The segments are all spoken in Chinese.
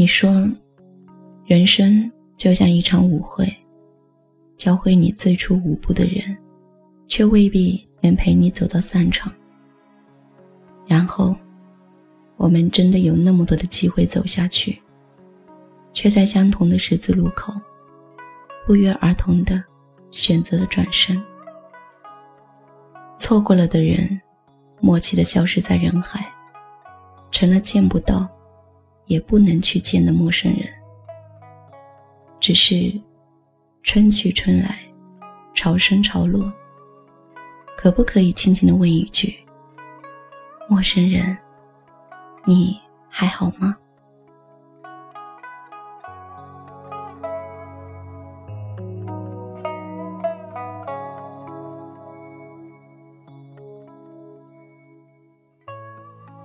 你说，人生就像一场舞会，教会你最初舞步的人，却未必能陪你走到散场。然后，我们真的有那么多的机会走下去，却在相同的十字路口，不约而同的选择了转身。错过了的人，默契的消失在人海，成了见不到，也不能去见的陌生人。只是，春去春来，潮生潮落，可不可以轻轻的问一句？陌生人，你还好吗？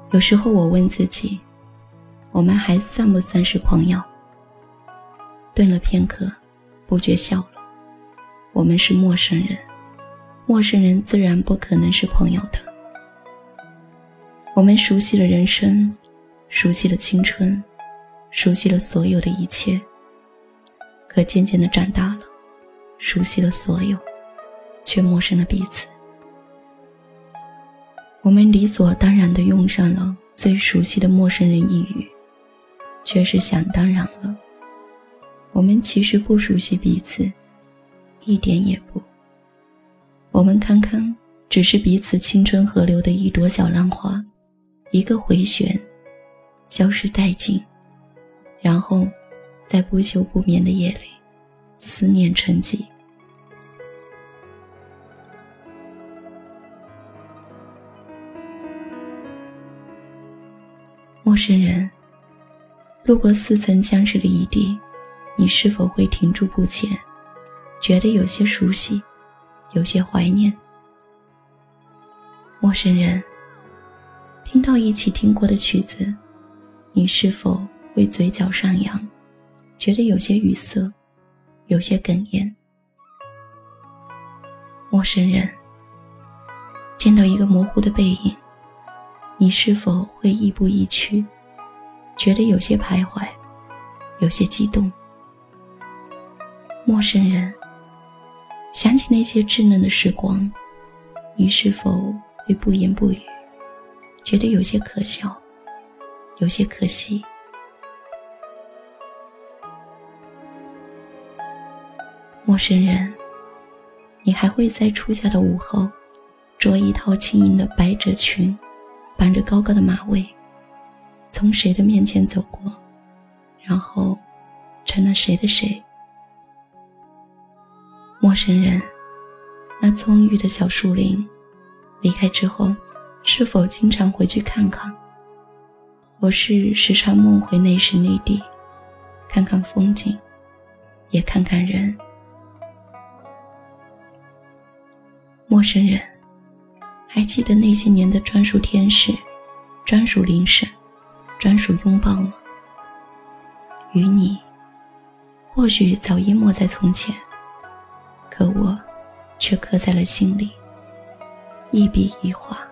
有时候我问自己，我们还算不算是朋友？顿了片刻，不觉笑了。我们是陌生人，陌生人自然不可能是朋友的。我们熟悉了人生，熟悉了青春，熟悉了所有的一切。可渐渐的长大了，熟悉了所有，却陌生了彼此。我们理所当然的用上了最熟悉的陌生人一语，却是想当然了。我们其实不熟悉彼此，一点也不。我们堪堪，只是彼此青春河流的一朵小浪花。一个回旋，消失殆尽，然后，在不休不眠的夜里，思念沉寂。陌生人，路过似曾相识的异地，你是否会停住不前，觉得有些熟悉，有些怀念？陌生人。听到一起听过的曲子，你是否会嘴角上扬，觉得有些语塞，有些哽咽？陌生人见到一个模糊的背影，你是否会亦步亦趋，觉得有些徘徊，有些激动？陌生人想起那些稚嫩的时光，你是否会不言不语？觉得有些可笑，有些可惜。陌生人，你还会在初夏的午后，着一套轻盈的百褶裙，绑着高高的马尾，从谁的面前走过，然后成了谁的谁？陌生人，那葱郁的小树林，离开之后。是否经常回去看看？我是时常梦回那时那地，看看风景，也看看人。陌生人，还记得那些年的专属天使、专属铃声、专属拥抱吗？与你，或许早淹没在从前，可我，却刻在了心里，一笔一画。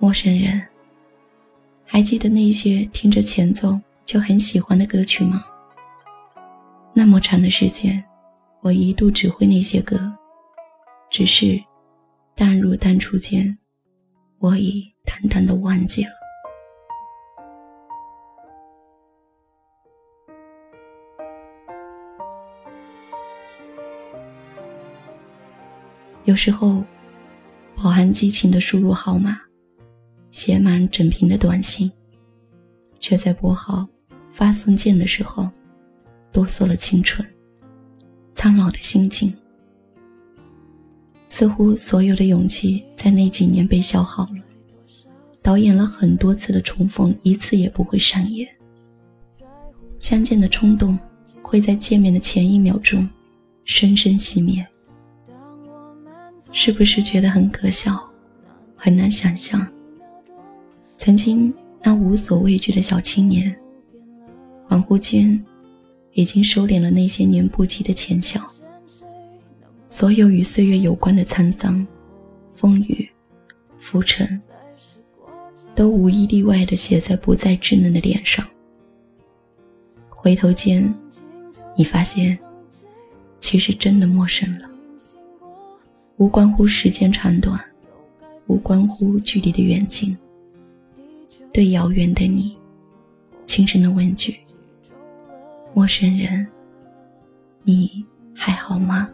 陌生人，还记得那些听着前奏就很喜欢的歌曲吗？那么长的时间，我一度只会那些歌，只是淡入淡出间，我已淡淡的忘记了。有时候，饱含激情的输入号码。写满整屏的短信，却在拨号、发送键的时候，哆嗦了青春、苍老的心境。似乎所有的勇气在那几年被消耗了。导演了很多次的重逢，一次也不会上演。相见的冲动会在见面的前一秒钟，深深熄灭。是不是觉得很可笑？很难想象。曾经那无所畏惧的小青年，恍惚间，已经收敛了那些年不羁的浅笑。所有与岁月有关的沧桑、风雨、浮沉，都无一例外的写在不再稚嫩的脸上。回头间，你发现，其实真的陌生了。无关乎时间长短，无关乎距离的远近。对遥远的你，轻声的问句：“陌生人，你还好吗？”